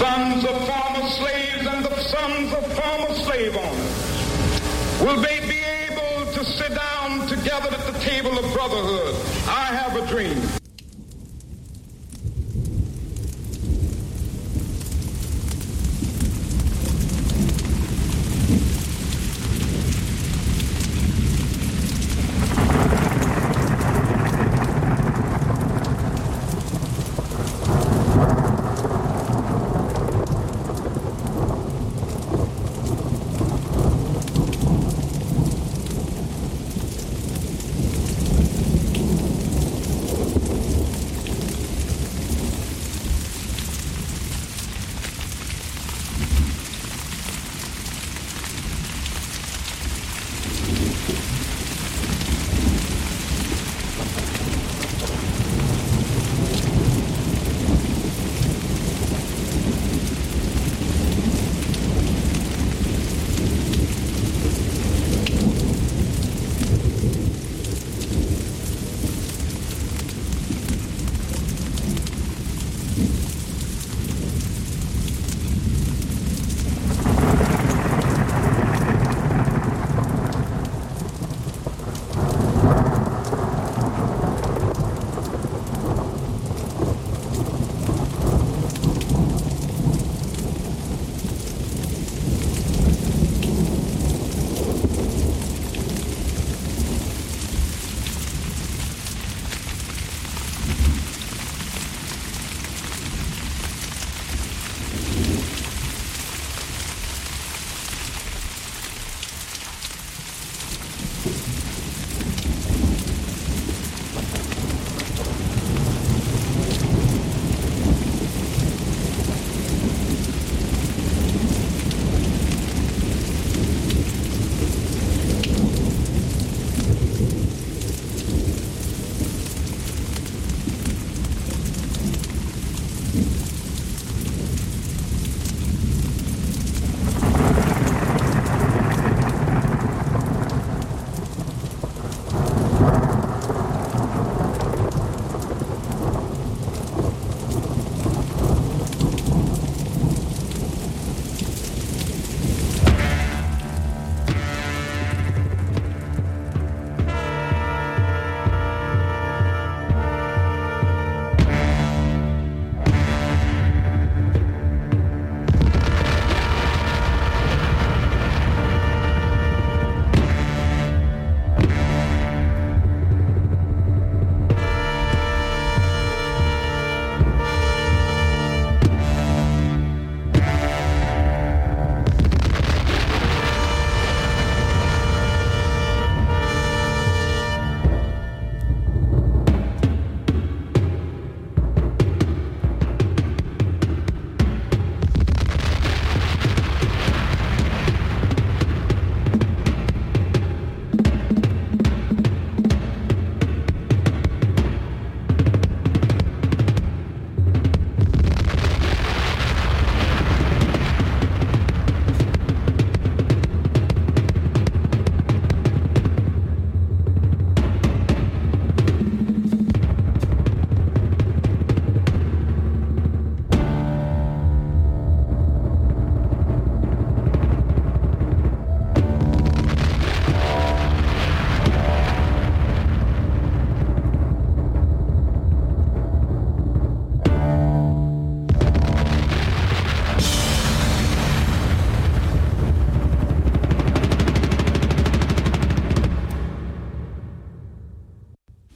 sons of former slaves and the sons of former slave owners Will they be able to sit down together at the table of brotherhood? I have a dream.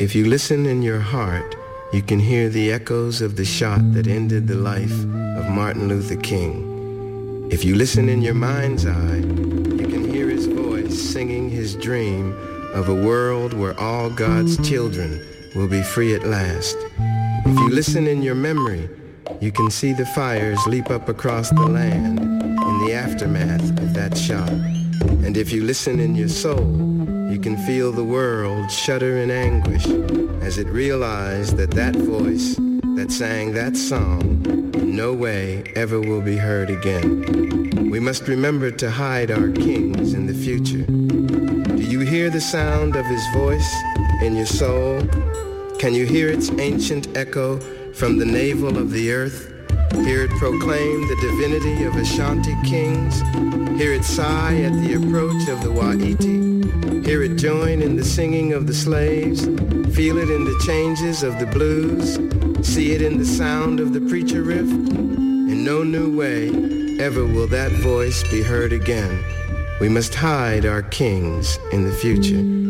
If you listen in your heart, you can hear the echoes of the shot that ended the life of Martin Luther King. If you listen in your mind's eye, you can hear his voice singing his dream of a world where all God's children will be free at last. If you listen in your memory, you can see the fires leap up across the land in the aftermath of that shot. And if you listen in your soul, you can feel the world shudder in anguish as it realized that that voice that sang that song no way ever will be heard again. We must remember to hide our kings in the future. Do you hear the sound of his voice in your soul? Can you hear its ancient echo from the navel of the earth? Hear it proclaim the divinity of Ashanti kings. Hear it sigh at the approach of the Wa'iti. Hear it join in the singing of the slaves. Feel it in the changes of the blues. See it in the sound of the preacher riff. In no new way ever will that voice be heard again. We must hide our kings in the future.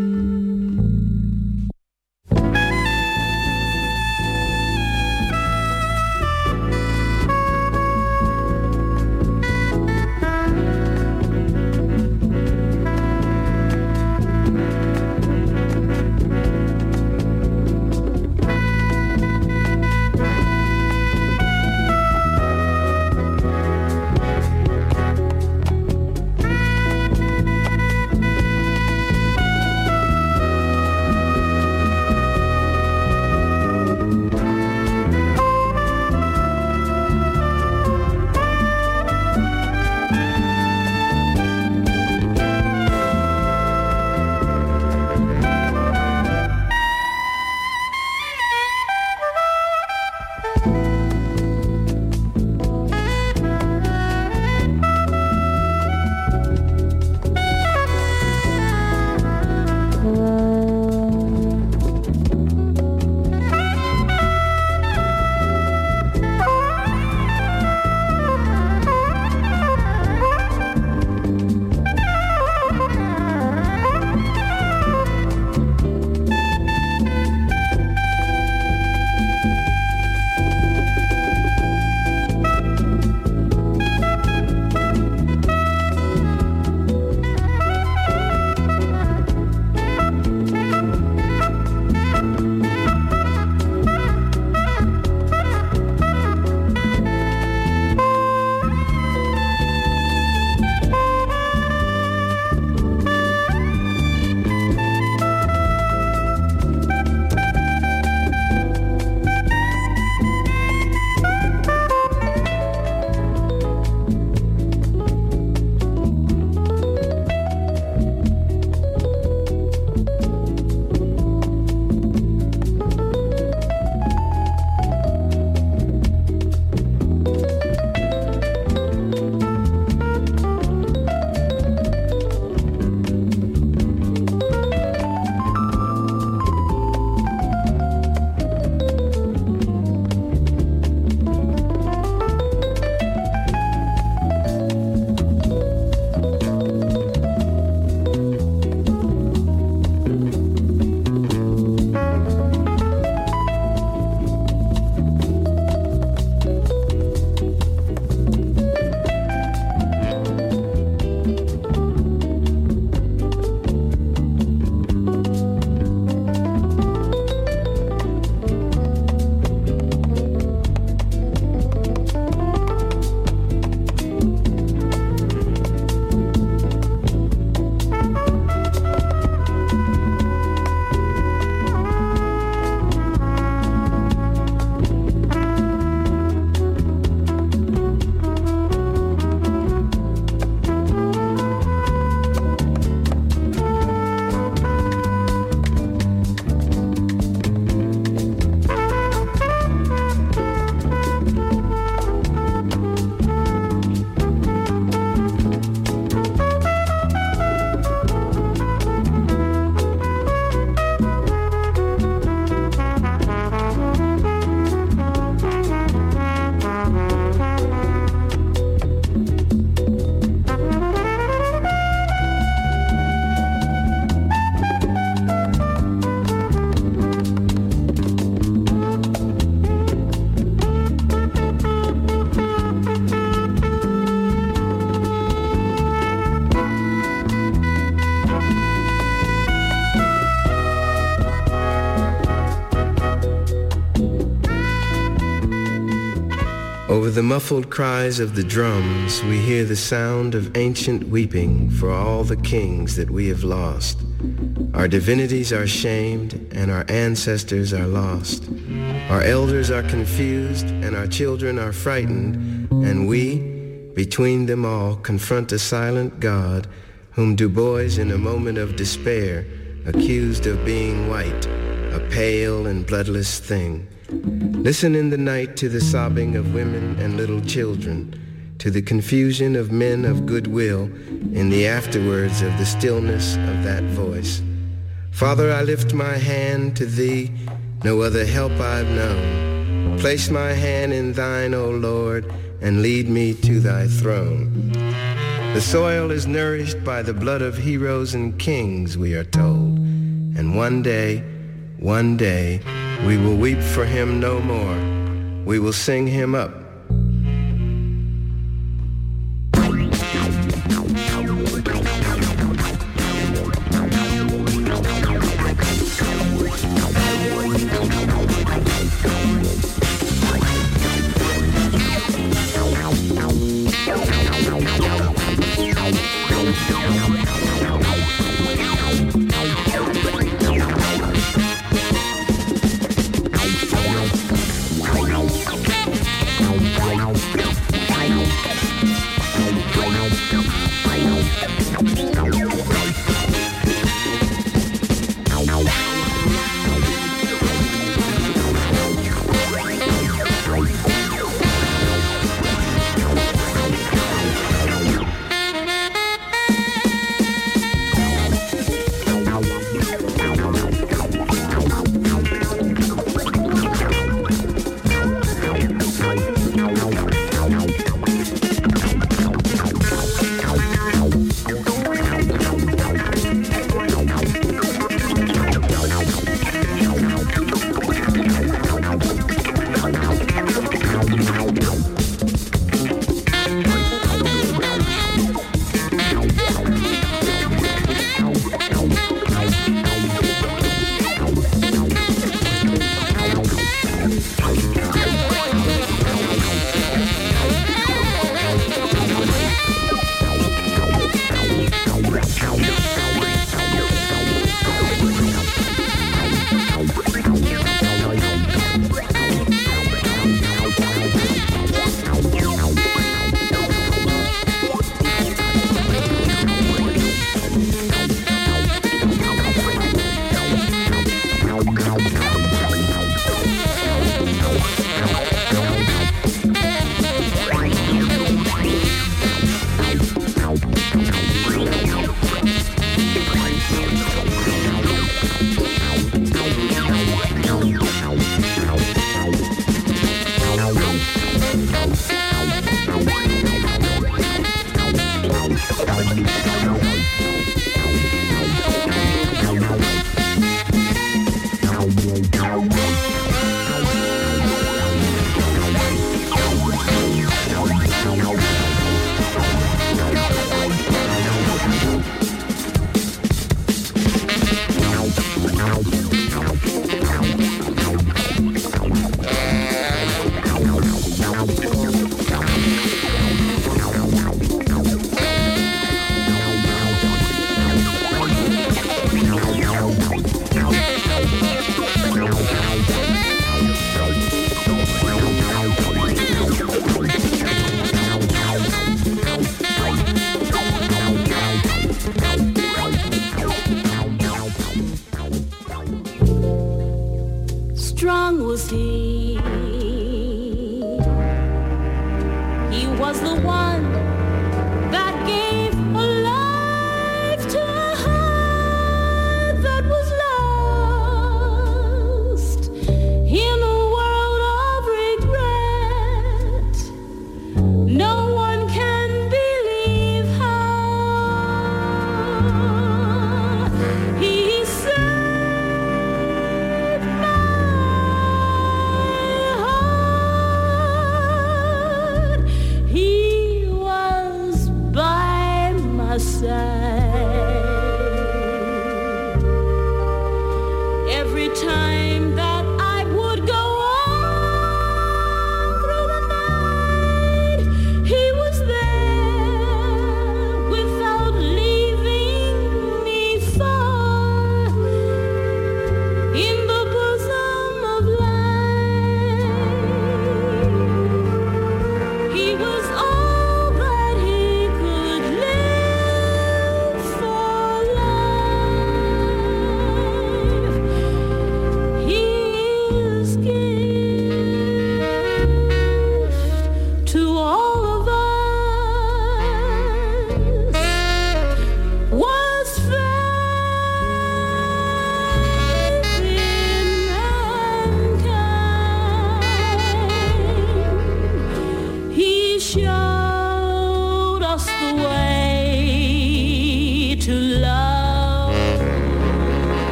The muffled cries of the drums, we hear the sound of ancient weeping for all the kings that we have lost. Our divinities are shamed and our ancestors are lost. Our elders are confused and our children are frightened, and we, between them all, confront a silent God whom Du Bois, in a moment of despair, accused of being white, a pale and bloodless thing. Listen in the night to the sobbing of women and little children, to the confusion of men of goodwill in the afterwards of the stillness of that voice. Father, I lift my hand to thee, no other help I've known. Place my hand in thine, O Lord, and lead me to thy throne. The soil is nourished by the blood of heroes and kings, we are told. And one day, one day, we will weep for him no more. We will sing him up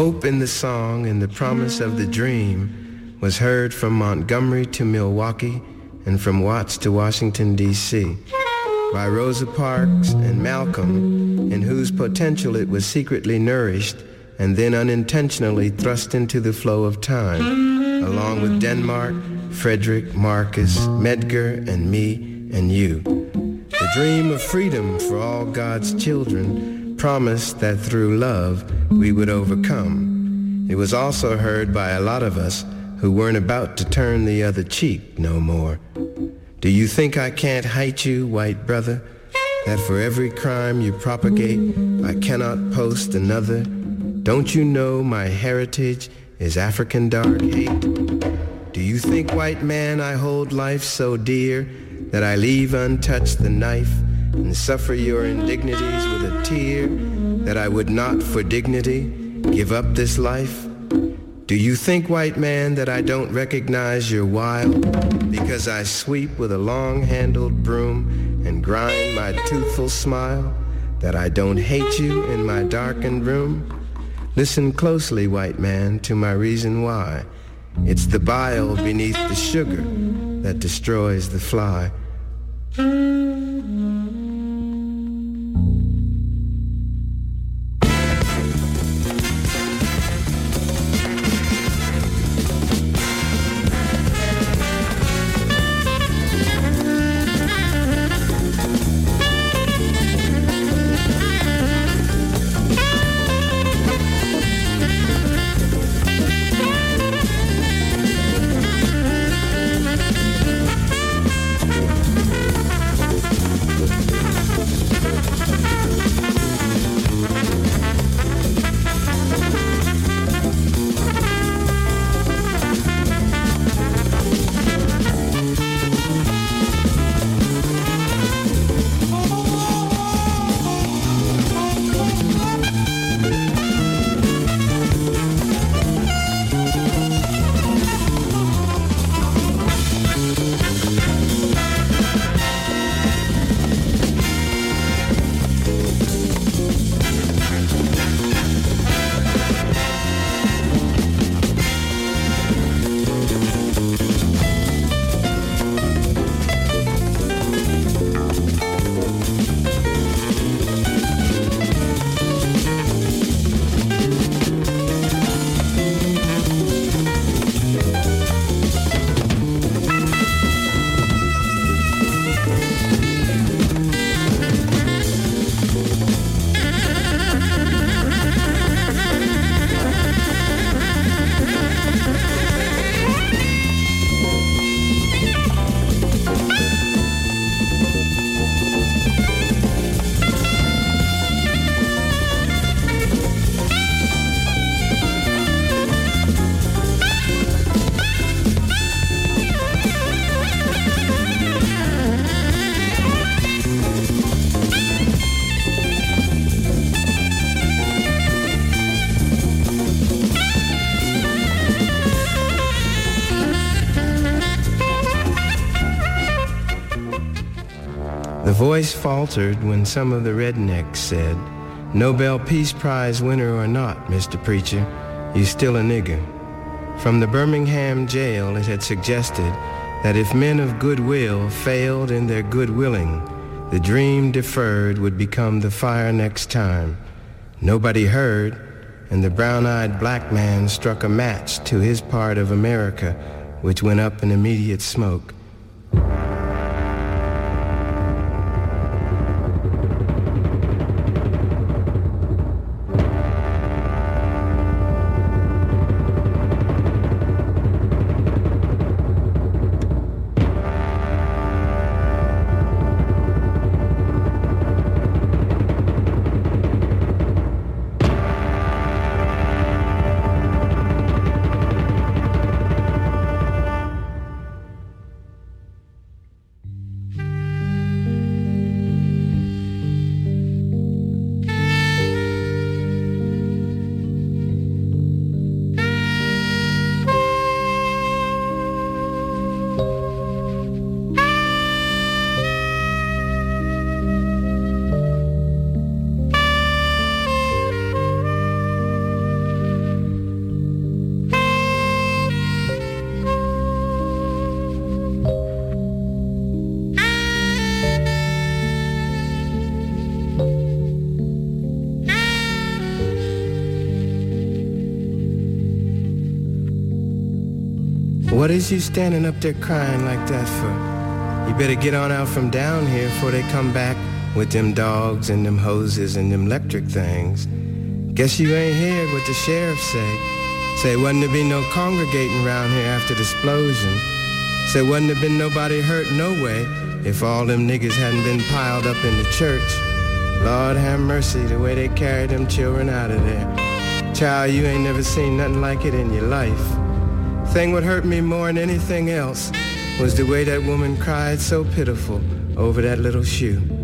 hope in the song and the promise of the dream was heard from Montgomery to Milwaukee and from Watts to Washington, D.C. by Rosa Parks and Malcolm, in whose potential it was secretly nourished and then unintentionally thrust into the flow of time, along with Denmark, Frederick, Marcus, Medgar, and me and you. The dream of freedom for all God's children promised that through love we would overcome. It was also heard by a lot of us who weren't about to turn the other cheek no more. Do you think I can't hate you, white brother? That for every crime you propagate, I cannot post another? Don't you know my heritage is African dark hate? Do you think, white man, I hold life so dear that I leave untouched the knife and suffer your indignities with a tear that I would not for dignity give up this life? Do you think, white man, that I don't recognize your wild because I sweep with a long-handled broom and grind my toothful smile? That I don't hate you in my darkened room? Listen closely, white man, to my reason why. It's the bile beneath the sugar that destroys the fly. Voice faltered when some of the rednecks said, Nobel Peace Prize winner or not, Mr. Preacher, you still a nigger. From the Birmingham jail, it had suggested that if men of goodwill failed in their good willing, the dream deferred would become the fire next time. Nobody heard, and the brown-eyed black man struck a match to his part of America, which went up in immediate smoke. You standing up there crying like that for? You better get on out from down here before they come back with them dogs and them hoses and them electric things. Guess you ain't heard what the sheriff say. Say wasn't there be no congregating around here after the explosion. Say wasn't there been nobody hurt no way if all them niggas hadn't been piled up in the church. Lord have mercy the way they carried them children out of there. Child, you ain't never seen nothing like it in your life. Thing what hurt me more than anything else was the way that woman cried so pitiful over that little shoe.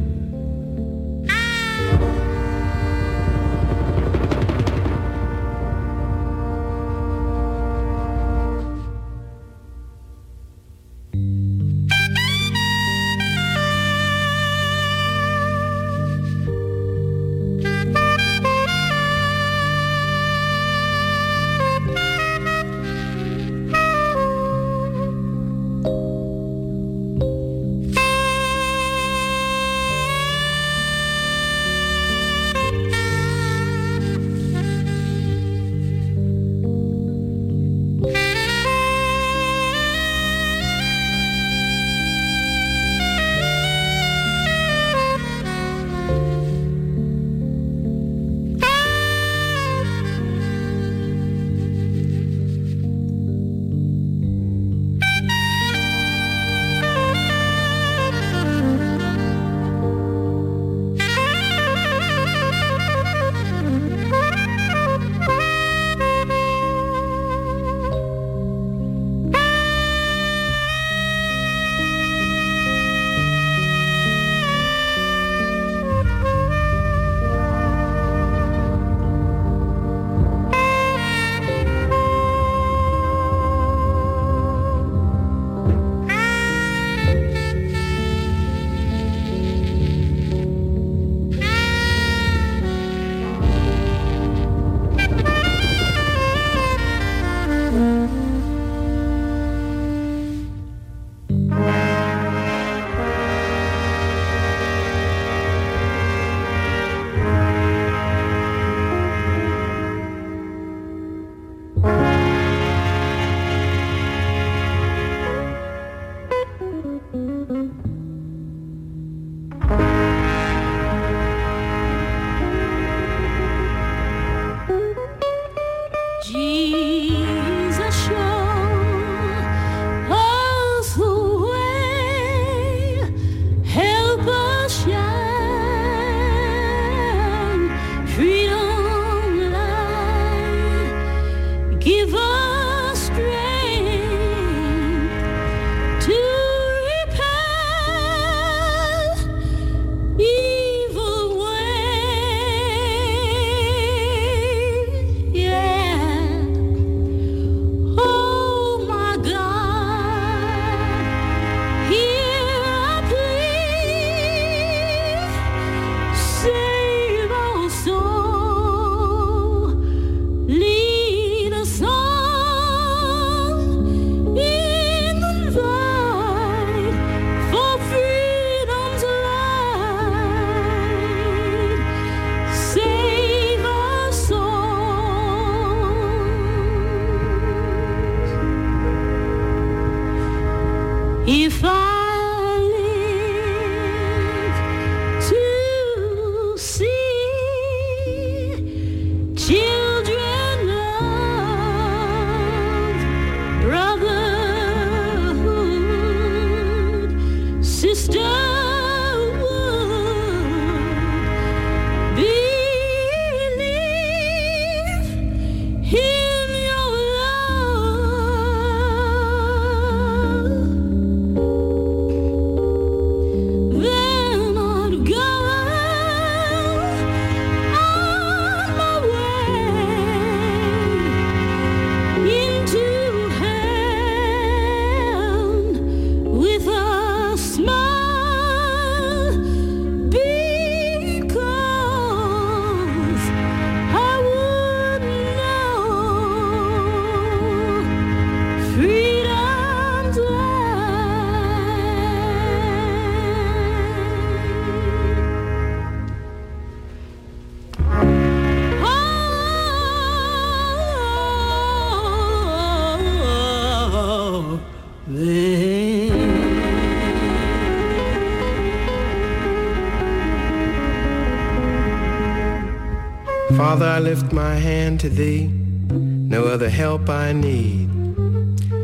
I lift my hand to thee, no other help I need.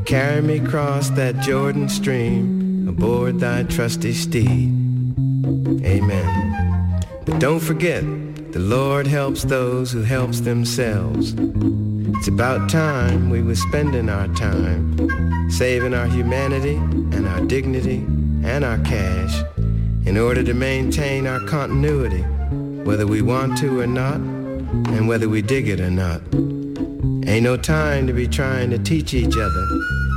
Carry me across that Jordan stream, aboard thy trusty steed. Amen. But don't forget, the Lord helps those who helps themselves. It's about time we were spending our time saving our humanity and our dignity and our cash in order to maintain our continuity, whether we want to or not, and whether we dig it or not. Ain't no time to be trying to teach each other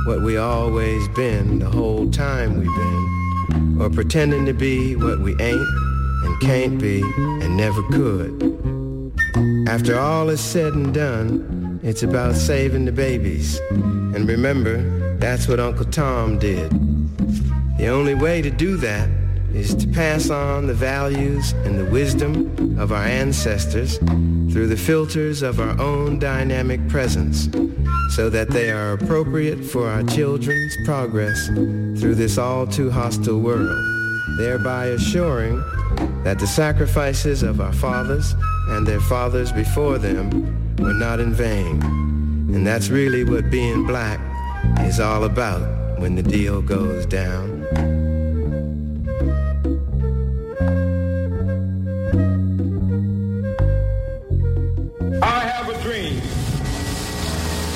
what we always been the whole time we've been, or pretending to be what we ain't and can't be and never could. After all is said and done, it's about saving the babies. And remember, that's what Uncle Tom did. The only way to do that is to pass on the values and the wisdom of our ancestors through the filters of our own dynamic presence so that they are appropriate for our children's progress through this all too hostile world, thereby assuring that the sacrifices of our fathers and their fathers before them were not in vain. And that's really what being black is all about when the deal goes down.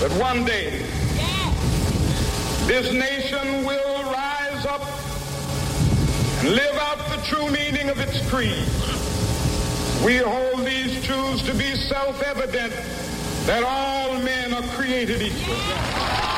That one day this nation will rise up and live out the true meaning of its creed. We hold these truths to be self-evident that all men are created equal.